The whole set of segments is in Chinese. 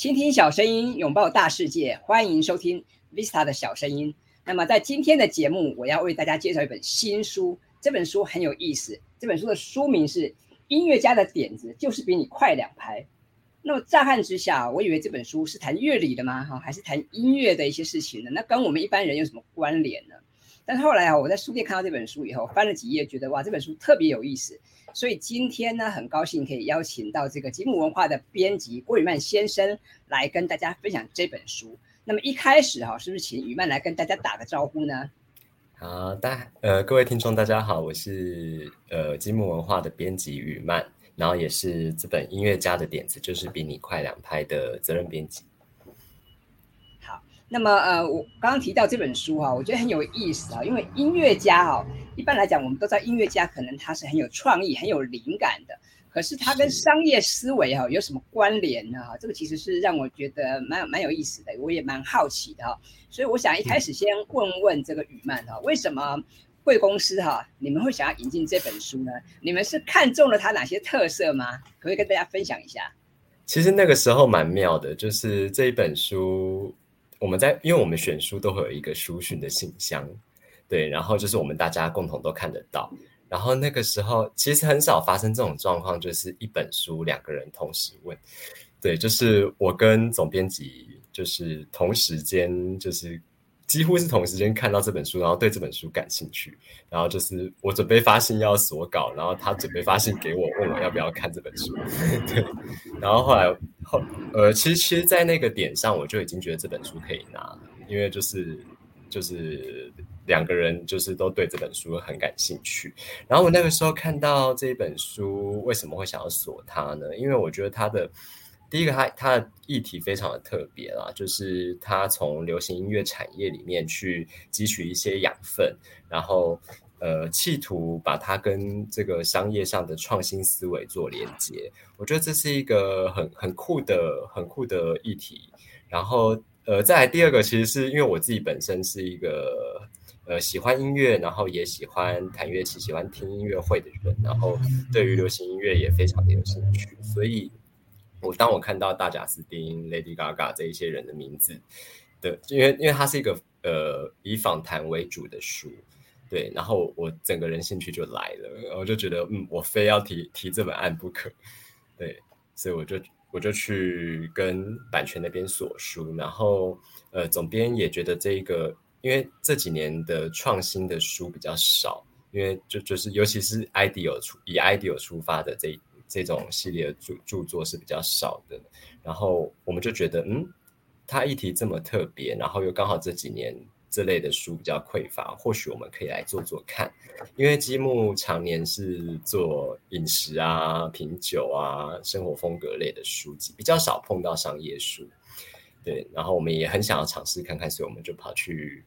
倾听小声音，拥抱大世界，欢迎收听 Vista 的小声音。那么在今天的节目，我要为大家介绍一本新书。这本书很有意思，这本书的书名是《音乐家的点子就是比你快两拍》。那么乍看之下，我以为这本书是谈乐理的吗？哈，还是谈音乐的一些事情呢？那跟我们一般人有什么关联呢？但是后来啊，我在书店看到这本书以后，翻了几页，觉得哇，这本书特别有意思。所以今天呢，很高兴可以邀请到这个吉姆文化的编辑郭宇曼先生来跟大家分享这本书。那么一开始哈，是不是请宇曼来跟大家打个招呼呢？好，大呃各位听众大家好，我是呃吉姆文化的编辑宇曼，然后也是这本音乐家的点子就是比你快两拍的责任编辑。那么，呃，我刚刚提到这本书哈，我觉得很有意思啊，因为音乐家哈，一般来讲，我们都知道音乐家可能他是很有创意、很有灵感的，可是他跟商业思维哈有什么关联呢？哈，这个其实是让我觉得蛮蛮有意思的，我也蛮好奇的哈。所以我想一开始先问问这个雨曼哈，为什么贵公司哈你们会想要引进这本书呢？你们是看中了它哪些特色吗？可不可以跟大家分享一下？其实那个时候蛮妙的，就是这一本书。我们在，因为我们选书都会有一个书讯的信箱，对，然后就是我们大家共同都看得到。然后那个时候其实很少发生这种状况，就是一本书两个人同时问，对，就是我跟总编辑就是同时间就是。几乎是同时间看到这本书，然后对这本书感兴趣，然后就是我准备发信要锁稿，然后他准备发信给我，问我要不要看这本书。对，然后后来后呃，其实其实，在那个点上，我就已经觉得这本书可以拿了，因为就是就是两个人就是都对这本书很感兴趣。然后我那个时候看到这一本书，为什么会想要锁它呢？因为我觉得它的。第一个，它它的议题非常的特别啦，就是它从流行音乐产业里面去汲取一些养分，然后呃，企图把它跟这个商业上的创新思维做连接。我觉得这是一个很很酷的、很酷的议题。然后呃，再来第二个，其实是因为我自己本身是一个呃喜欢音乐，然后也喜欢弹乐器、喜欢听音乐会的人，然后对于流行音乐也非常的有兴趣，所以。我当我看到大贾斯汀、Lady Gaga 这一些人的名字的，因为因为它是一个呃以访谈为主的书，对，然后我整个人兴趣就来了，我就觉得嗯，我非要提提这本案不可，对，所以我就我就去跟版权那边索书，然后呃总编也觉得这一个，因为这几年的创新的书比较少，因为就就是尤其是 idea 出以 idea 出发的这。这种系列著著作是比较少的，然后我们就觉得，嗯，它议题这么特别，然后又刚好这几年这类的书比较匮乏，或许我们可以来做做看。因为积木常年是做饮食啊、品酒啊、生活风格类的书籍，比较少碰到商业书。对，然后我们也很想要尝试看看，所以我们就跑去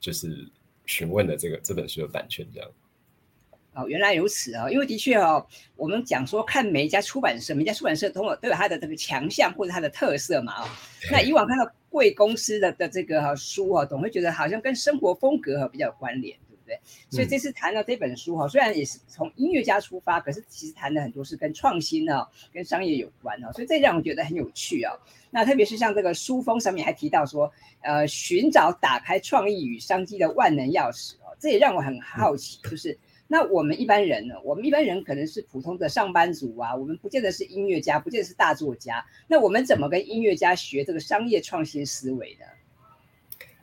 就是询问了这个这本书的版权，这样。哦，原来如此啊！因为的确哦，我们讲说看每一家出版社，每家出版社都有都有它的这个强项或者它的特色嘛啊。那以往看到贵公司的的这个书啊，总会觉得好像跟生活风格比较有关联，对不对？所以这次谈到这本书哈，虽然也是从音乐家出发，可是其实谈的很多是跟创新啊、跟商业有关哦，所以这让我觉得很有趣啊。那特别是像这个书封上面还提到说，呃，寻找打开创意与商机的万能钥匙哦，这也让我很好奇，就是。那我们一般人呢？我们一般人可能是普通的上班族啊，我们不见得是音乐家，不见得是大作家。那我们怎么跟音乐家学这个商业创新思维呢？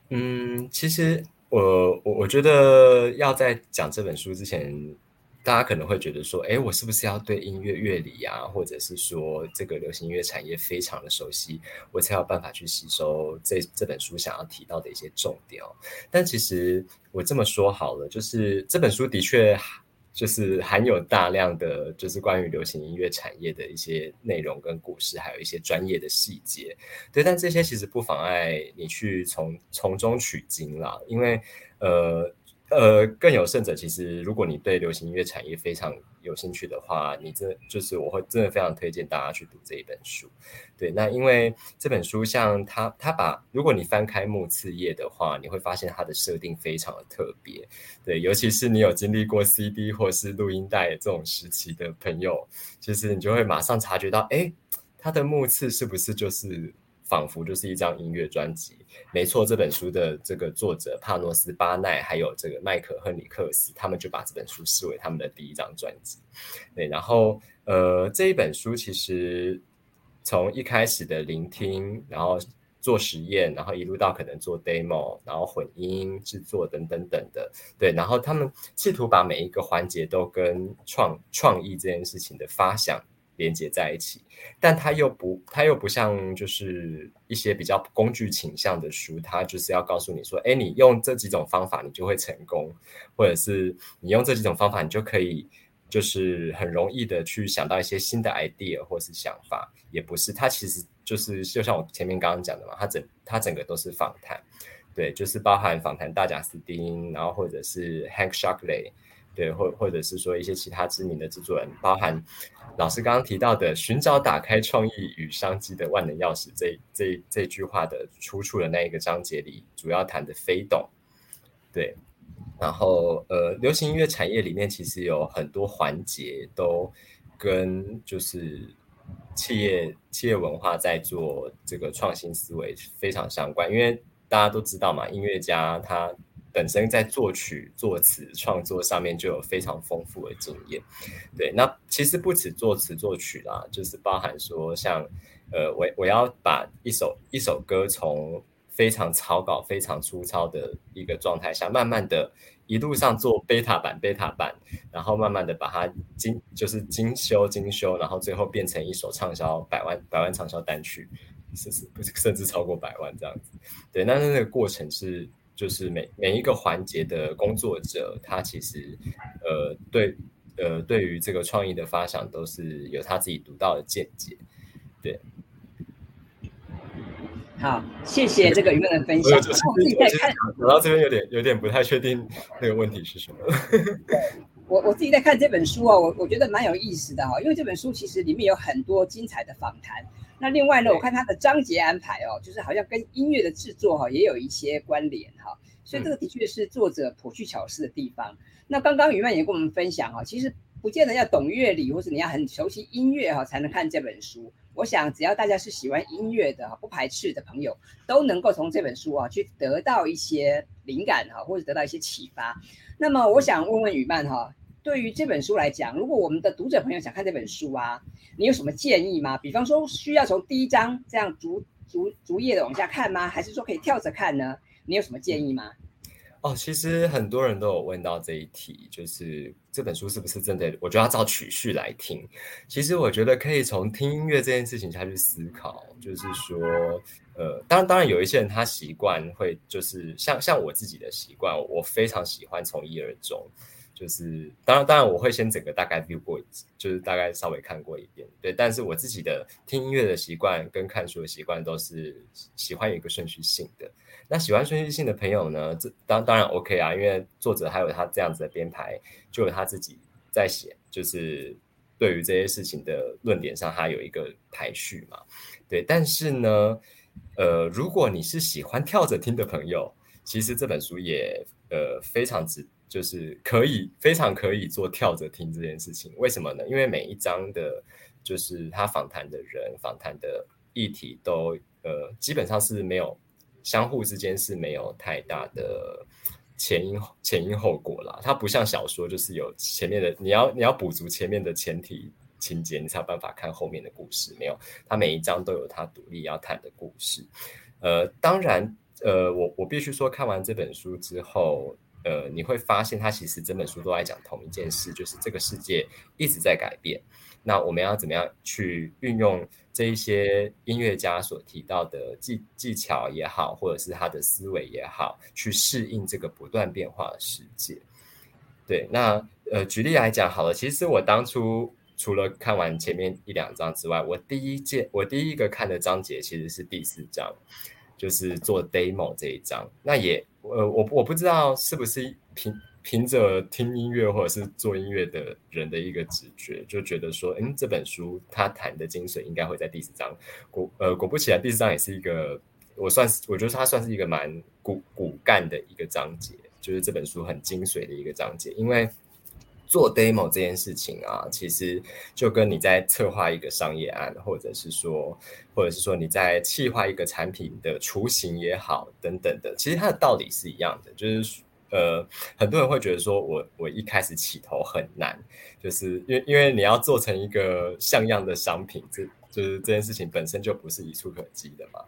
嗯，其实我我我觉得要在讲这本书之前。大家可能会觉得说，哎，我是不是要对音乐乐理啊，或者是说这个流行音乐产业非常的熟悉，我才有办法去吸收这这本书想要提到的一些重点哦？但其实我这么说好了，就是这本书的确就是含有大量的就是关于流行音乐产业的一些内容跟故事，还有一些专业的细节。对，但这些其实不妨碍你去从从中取经啦，因为呃。呃，更有甚者，其实如果你对流行音乐产业非常有兴趣的话，你这就是我会真的非常推荐大家去读这一本书。对，那因为这本书像它，它把如果你翻开目次页的话，你会发现它的设定非常的特别。对，尤其是你有经历过 CD 或是录音带这种时期的朋友，其实你就会马上察觉到，哎，它的目次是不是就是仿佛就是一张音乐专辑。没错，这本书的这个作者帕诺斯巴奈还有这个麦克亨里克斯，他们就把这本书视为他们的第一张专辑。对，然后呃，这一本书其实从一开始的聆听，然后做实验，然后一路到可能做 demo，然后混音制作等等等的，对，然后他们试图把每一个环节都跟创创意这件事情的发想。连接在一起，但它又不，它又不像就是一些比较工具倾向的书，它就是要告诉你说，哎，你用这几种方法，你就会成功，或者是你用这几种方法，你就可以就是很容易的去想到一些新的 idea 或是想法，也不是，它其实就是就像我前面刚刚讲的嘛，它整它整个都是访谈，对，就是包含访谈大贾斯汀，然后或者是 Hank Shockley。对，或或者是说一些其他知名的制作人，包含老师刚刚提到的“寻找打开创意与商机的万能钥匙”这这这句话的出处的那一个章节里，主要谈的非懂。对，然后呃，流行音乐产业里面其实有很多环节都跟就是企业企业文化在做这个创新思维非常相关，因为大家都知道嘛，音乐家他。本身在作曲、作词创作上面就有非常丰富的经验，对。那其实不止作词作曲啦，就是包含说像，呃，我我要把一首一首歌从非常草稿、非常粗糙的一个状态下，慢慢的一路上做贝塔版、贝塔版，然后慢慢的把它精就是精修、精修，然后最后变成一首畅销百万、百万畅销单曲，甚至甚至超过百万这样子。对，那那个过程是。就是每每一个环节的工作者，他其实，呃，对，呃，对于这个创意的发想，都是有他自己独到的见解。对，好，谢谢这个舆论的分享。我自己在看，讲到这边有点有点不太确定那个问题是什么。我我自己在看这本书啊，我我觉得蛮有意思的哈，因为这本书其实里面有很多精彩的访谈。那另外呢，我看它的章节安排哦，就是好像跟音乐的制作哈也有一些关联哈，所以这个的确是作者颇具巧思的地方。那刚刚于曼也跟我们分享哈，其实不见得要懂乐理，或者你要很熟悉音乐哈才能看这本书。我想只要大家是喜欢音乐的不排斥的朋友，都能够从这本书啊去得到一些灵感哈，或者得到一些启发。那么我想问问雨曼哈。对于这本书来讲，如果我们的读者朋友想看这本书啊，你有什么建议吗？比方说，需要从第一章这样逐逐逐页的往下看吗？还是说可以跳着看呢？你有什么建议吗？哦，其实很多人都有问到这一题，就是这本书是不是真的？我觉得要照曲序来听。其实我觉得可以从听音乐这件事情下去思考，就是说，呃，当然，当然有一些人他习惯会就是像像我自己的习惯，我非常喜欢从一而终。就是当然，当然我会先整个大概 view 过一次，就是大概稍微看过一遍，对。但是我自己的听音乐的习惯跟看书的习惯都是喜欢有一个顺序性的。那喜欢顺序性的朋友呢，这当当然 OK 啊，因为作者还有他这样子的编排，就有他自己在写，就是对于这些事情的论点上，他有一个排序嘛，对。但是呢，呃，如果你是喜欢跳着听的朋友，其实这本书也呃非常值。就是可以非常可以做跳着听这件事情，为什么呢？因为每一章的，就是他访谈的人、访谈的议题都呃基本上是没有相互之间是没有太大的前因前因后果啦。它不像小说，就是有前面的你要你要补足前面的前提情节，你才有办法看后面的故事。没有，它每一章都有它独立要谈的故事。呃，当然，呃，我我必须说，看完这本书之后。呃，你会发现，它其实整本书都在讲同一件事，就是这个世界一直在改变。那我们要怎么样去运用这一些音乐家所提到的技技巧也好，或者是他的思维也好，去适应这个不断变化的世界？对，那呃，举例来讲好了，其实我当初除了看完前面一两章之外，我第一件我第一个看的章节其实是第四章。就是做 demo 这一章，那也呃，我我不知道是不是凭凭着听音乐或者是做音乐的人的一个直觉，就觉得说，嗯，这本书他谈的精髓应该会在第四章。果呃果不其然，第四章也是一个我算是我觉得它算是一个蛮骨骨干的一个章节，就是这本书很精髓的一个章节，因为做 demo 这件事情啊，其实就跟你在策划一个商业案，或者是说，或者是说你在企划一个产品的雏形也好，等等的，其实它的道理是一样的。就是呃，很多人会觉得说我我一开始起头很难，就是因为因为你要做成一个像样的商品，这就是这件事情本身就不是一触可及的嘛。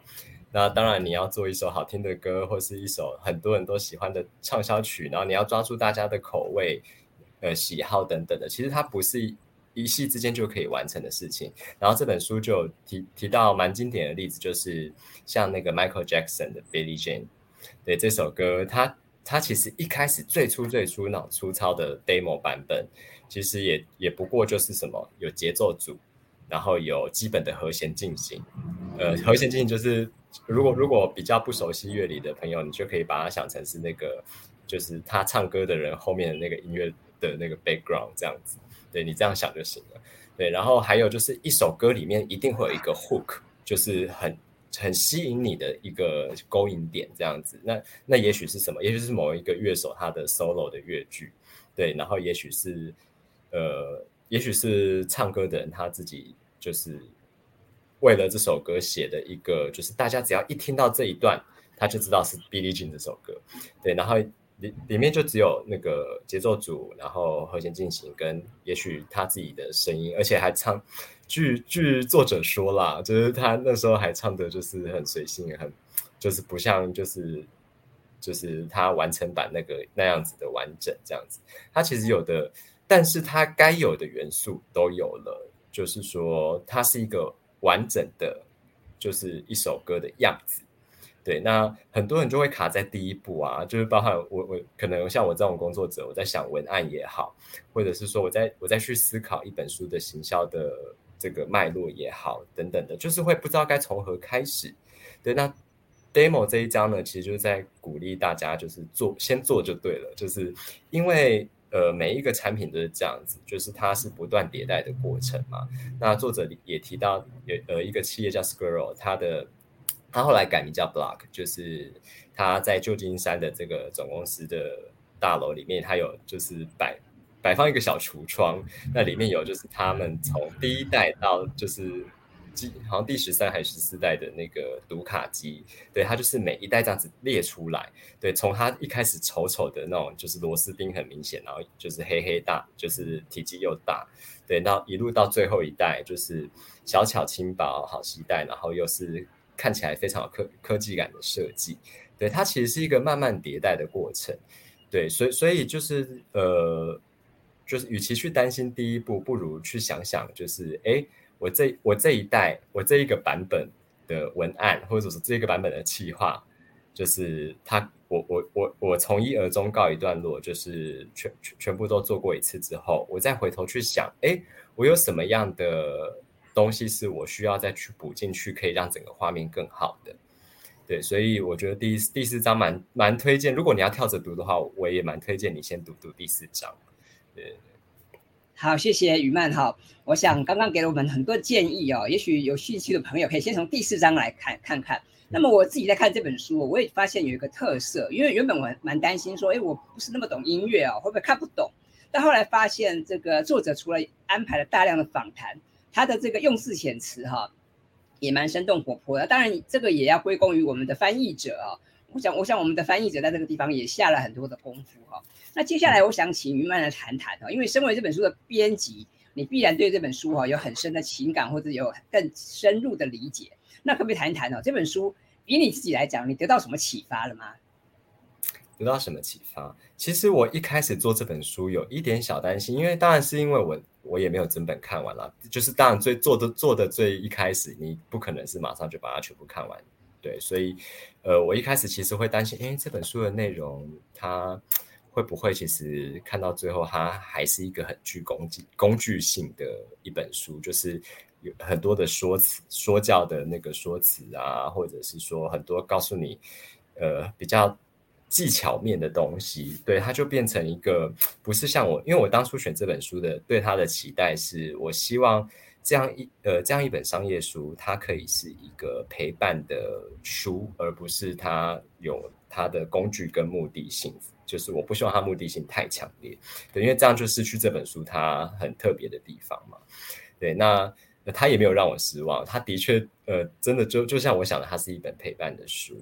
那当然你要做一首好听的歌，或是一首很多人都喜欢的畅销曲，然后你要抓住大家的口味。呃，喜好等等的，其实它不是一夕之间就可以完成的事情。然后这本书就提提到蛮经典的例子，就是像那个 Michael Jackson 的 Billie Jean，对这首歌，它它其实一开始最初最初那种粗糙的 demo 版本，其实也也不过就是什么有节奏组，然后有基本的和弦进行。呃，和弦进行就是如果如果比较不熟悉乐理的朋友，你就可以把它想成是那个就是他唱歌的人后面的那个音乐。的那个 background 这样子，对你这样想就行了。对，然后还有就是一首歌里面一定会有一个 hook，就是很很吸引你的一个勾引点这样子。那那也许是什么？也许是某一个乐手他的 solo 的乐句，对，然后也许是呃，也许是唱歌的人他自己就是为了这首歌写的一个，就是大家只要一听到这一段，他就知道是 Billie Jean 这首歌。对，然后。里里面就只有那个节奏组，然后和弦进行，跟也许他自己的声音，而且还唱。据据作者说啦，就是他那时候还唱的，就是很随性，很就是不像就是就是他完成版那个那样子的完整这样子。他其实有的，但是他该有的元素都有了，就是说它是一个完整的，就是一首歌的样子。对，那很多人就会卡在第一步啊，就是包含我我可能像我这种工作者，我在想文案也好，或者是说我在我在去思考一本书的行销的这个脉络也好，等等的，就是会不知道该从何开始。对，那 demo 这一章呢，其实就是在鼓励大家就是做，先做就对了，就是因为呃每一个产品都是这样子，就是它是不断迭代的过程嘛。那作者也提到有呃一个企业叫 Squirrel，它的他后来改名叫 Block，就是他在旧金山的这个总公司的大楼里面，他有就是摆摆放一个小橱窗，那里面有就是他们从第一代到就是机好像第十三还是十四代的那个读卡机，对，他就是每一代这样子列出来，对，从他一开始丑丑的那种就是螺丝钉很明显，然后就是黑黑大，就是体积又大，对，到一路到最后一代就是小巧轻薄好携带，然后又是。看起来非常有科科技感的设计，对它其实是一个慢慢迭代的过程，对，所以所以就是呃，就是与其去担心第一步，不如去想想，就是哎，我这我这一代我这一个版本的文案，或者是这个版本的企划，就是它我我我我从一而终告一段落，就是全全全部都做过一次之后，我再回头去想，哎，我有什么样的。东西是我需要再去补进去，可以让整个画面更好的。对，所以我觉得第第四章蛮蛮推荐。如果你要跳着读的话，我也蛮推荐你先读读第四章。对，好，谢谢雨曼哈。我想刚刚给了我们很多建议哦，也许有兴趣的朋友可以先从第四章来看看看。那么我自己在看这本书，我也发现有一个特色，因为原本我蛮担心说，哎，我不是那么懂音乐哦，会不会看不懂？但后来发现，这个作者除了安排了大量的访谈。他的这个用字遣词哈，也蛮生动活泼的。当然，这个也要归功于我们的翻译者啊。我想，我想我们的翻译者在这个地方也下了很多的功夫哈。那接下来，我想请于曼来谈谈哈，因为身为这本书的编辑，你必然对这本书哈有很深的情感，或者有更深入的理解。那可不可以谈一谈哦？这本书以你自己来讲，你得到什么启发了吗？得到什么启发？其实我一开始做这本书有一点小担心，因为当然是因为我。我也没有整本看完了，就是当然最做的做的最一开始，你不可能是马上就把它全部看完，对，所以，呃，我一开始其实会担心，哎，这本书的内容它会不会其实看到最后，它还是一个很具工具工具性的一本书，就是有很多的说辞说教的那个说辞啊，或者是说很多告诉你，呃，比较。技巧面的东西，对它就变成一个不是像我，因为我当初选这本书的对它的期待是，我希望这样一呃这样一本商业书，它可以是一个陪伴的书，而不是它有它的工具跟目的性就是我不希望它目的性太强烈，对，因为这样就失去这本书它很特别的地方嘛。对，那他也没有让我失望，他的确，呃，真的就就像我想的，它是一本陪伴的书。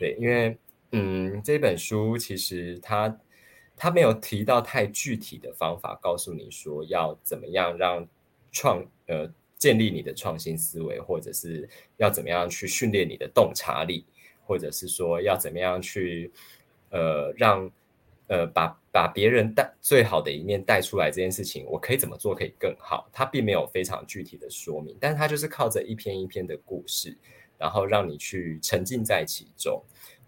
对，因为，嗯，这本书其实它它没有提到太具体的方法，告诉你说要怎么样让创，呃，建立你的创新思维，或者是要怎么样去训练你的洞察力，或者是说要怎么样去，呃，让。呃，把把别人带最好的一面带出来这件事情，我可以怎么做可以更好？它并没有非常具体的说明，但是他就是靠着一篇一篇的故事，然后让你去沉浸在其中，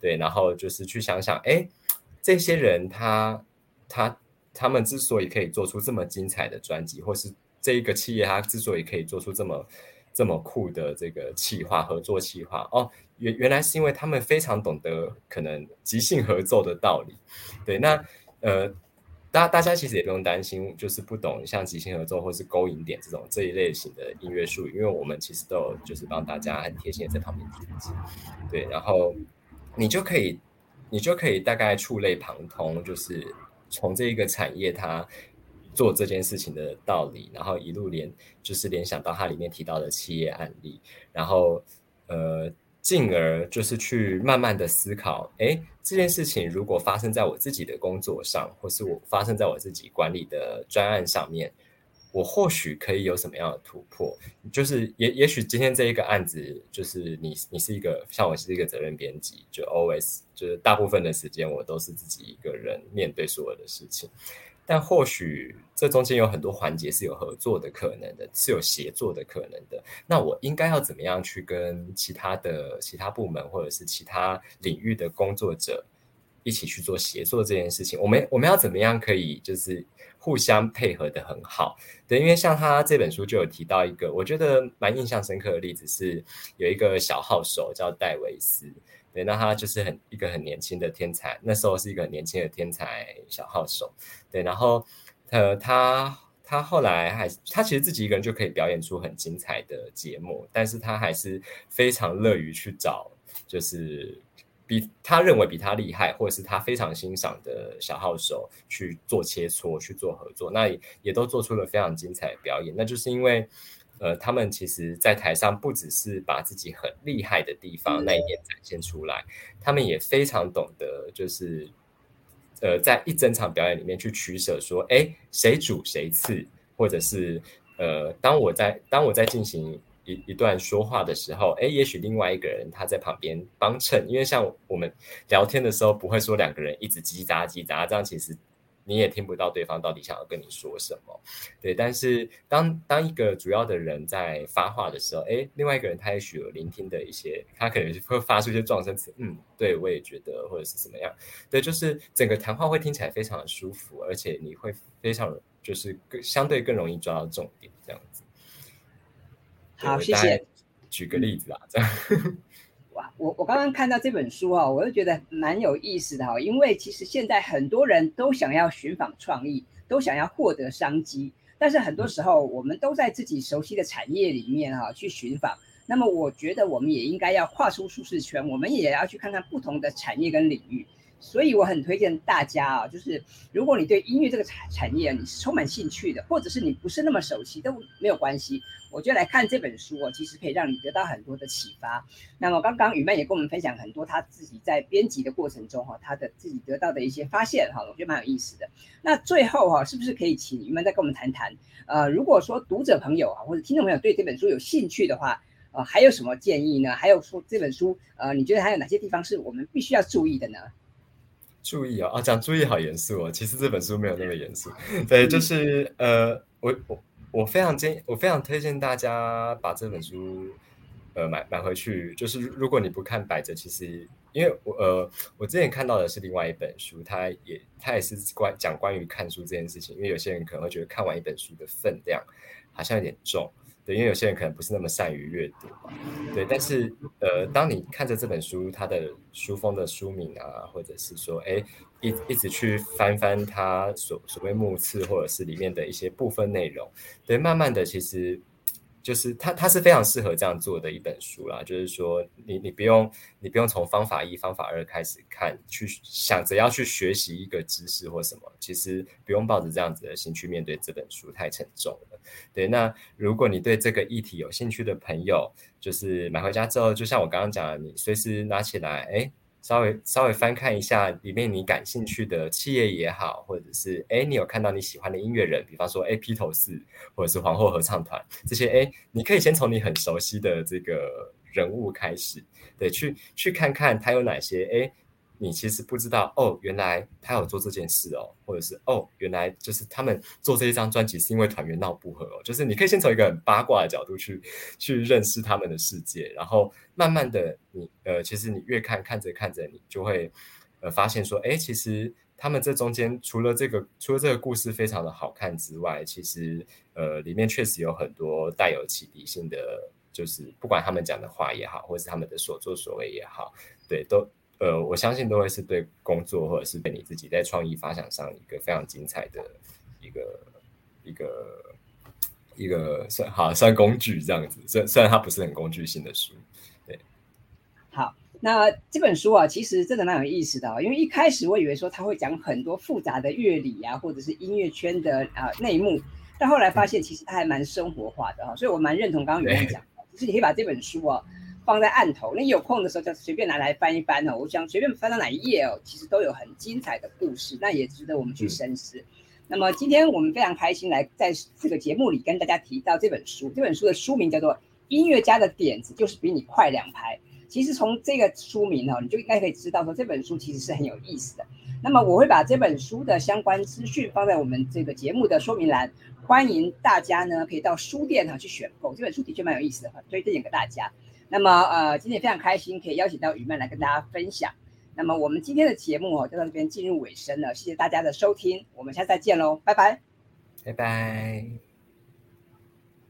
对，然后就是去想想，哎，这些人他他他们之所以可以做出这么精彩的专辑，或是这一个企业他之所以可以做出这么这么酷的这个企划合作企划，哦。原原来是因为他们非常懂得可能即兴合奏的道理，对，那呃，大大家其实也不用担心，就是不懂像即兴合奏或是勾引点这种这一类型的音乐术语，因为我们其实都有就是帮大家很贴心的在旁边提醒，对，然后你就可以你就可以大概触类旁通，就是从这一个产业它做这件事情的道理，然后一路连就是联想到它里面提到的企业案例，然后呃。进而就是去慢慢的思考，哎，这件事情如果发生在我自己的工作上，或是我发生在我自己管理的专案上面，我或许可以有什么样的突破？就是也也许今天这一个案子，就是你你是一个像我是一个责任编辑，就 always 就是大部分的时间我都是自己一个人面对所有的事情。但或许这中间有很多环节是有合作的可能的，是有协作的可能的。那我应该要怎么样去跟其他的其他部门或者是其他领域的工作者一起去做协作这件事情？我们我们要怎么样可以就是互相配合的很好？对，因为像他这本书就有提到一个我觉得蛮印象深刻的例子，是有一个小号手叫戴维斯。对，那他就是很一个很年轻的天才，那时候是一个很年轻的天才小号手。对，然后呃，他他后来还他其实自己一个人就可以表演出很精彩的节目，但是他还是非常乐于去找，就是比他认为比他厉害，或者是他非常欣赏的小号手去做切磋，去做合作，那也都做出了非常精彩的表演。那就是因为。呃，他们其实，在台上不只是把自己很厉害的地方那一面展现出来，他们也非常懂得，就是呃，在一整场表演里面去取舍，说，哎，谁主谁次，或者是呃，当我在当我在进行一一段说话的时候，哎，也许另外一个人他在旁边帮衬，因为像我们聊天的时候，不会说两个人一直叽叽喳叽喳，这样其实。你也听不到对方到底想要跟你说什么，对。但是当当一个主要的人在发话的时候，哎，另外一个人他也许有聆听的一些，他可能会发出一些撞声词，嗯，对我也觉得，或者是怎么样，对，就是整个谈话会听起来非常的舒服，而且你会非常就是更相对更容易抓到重点，这样子。好，谢谢。举个例子啊，这样。哇，我我刚刚看到这本书啊，我就觉得蛮有意思的哈，因为其实现在很多人都想要寻访创意，都想要获得商机，但是很多时候我们都在自己熟悉的产业里面哈去寻访。那么我觉得我们也应该要跨出舒适圈，我们也要去看看不同的产业跟领域。所以我很推荐大家啊，就是如果你对音乐这个产产业你是充满兴趣的，或者是你不是那么熟悉都没有关系。我觉得来看这本书哦，其实可以让你得到很多的启发。那么刚刚雨曼也跟我们分享很多他自己在编辑的过程中哈，他的自己得到的一些发现哈，我觉得蛮有意思的。那最后哈，是不是可以请雨曼再跟我们谈谈？呃，如果说读者朋友啊或者听众朋友对这本书有兴趣的话，呃，还有什么建议呢？还有说这本书呃，你觉得还有哪些地方是我们必须要注意的呢？注意啊！啊，讲注意好严肃哦。其实这本书没有那么严肃。对，就是呃，我我我非常建，我非常推荐大家把这本书呃买买回去。就是如果你不看摆着，其实因为我呃我之前看到的是另外一本书，它也它也是关讲关于看书这件事情。因为有些人可能会觉得看完一本书的分量好像有点重。对，因为有些人可能不是那么善于阅读嘛，对。但是，呃，当你看着这本书，它的书封的书名啊，或者是说，哎，一一直去翻翻它所所谓目次，或者是里面的一些部分内容，对，慢慢的，其实就是它它是非常适合这样做的一本书啦。就是说，你你不用你不用从方法一、方法二开始看，去想着要去学习一个知识或什么，其实不用抱着这样子的心去面对这本书，太沉重了。对，那如果你对这个议题有兴趣的朋友，就是买回家之后，就像我刚刚讲的，你随时拿起来，哎。稍微稍微翻看一下里面你感兴趣的企业也好，或者是哎你有看到你喜欢的音乐人，比方说哎披头士或者是皇后合唱团这些哎，你可以先从你很熟悉的这个人物开始，对，去去看看他有哪些哎。你其实不知道哦，原来他有做这件事哦，或者是哦，原来就是他们做这一张专辑是因为团员闹不和哦，就是你可以先从一个很八卦的角度去去认识他们的世界，然后慢慢的你呃，其实你越看看着看着，你就会呃发现说，哎，其实他们这中间除了这个除了这个故事非常的好看之外，其实呃里面确实有很多带有启迪性的，就是不管他们讲的话也好，或是他们的所作所为也好，对都。呃，我相信都会是对工作或者是对你自己在创意发想上一个非常精彩的一个一个一个算好算工具这样子。虽虽然它不是很工具性的书，对。好，那这本书啊，其实真的蛮有意思的，因为一开始我以为说他会讲很多复杂的乐理啊，或者是音乐圈的啊内幕，但后来发现其实它还蛮生活化的哈，所以我蛮认同刚刚有人讲的，就是你可以把这本书啊。放在案头，你有空的时候就随便拿来翻一翻哦。我想随便翻到哪一页哦，其实都有很精彩的故事，那也值得我们去深思。那么今天我们非常开心来在这个节目里跟大家提到这本书。这本书的书名叫做《音乐家的点子就是比你快两拍》。其实从这个书名哦，你就应该可以知道说这本书其实是很有意思的。那么我会把这本书的相关资讯放在我们这个节目的说明栏，欢迎大家呢可以到书店哈去选购。这本书的确蛮有意思的，推荐给大家。那么，呃，今天非常开心可以邀请到雨曼来跟大家分享。那么，我们今天的节目哦，就到这边进入尾声了。谢谢大家的收听，我们下次再见喽，拜拜，拜拜。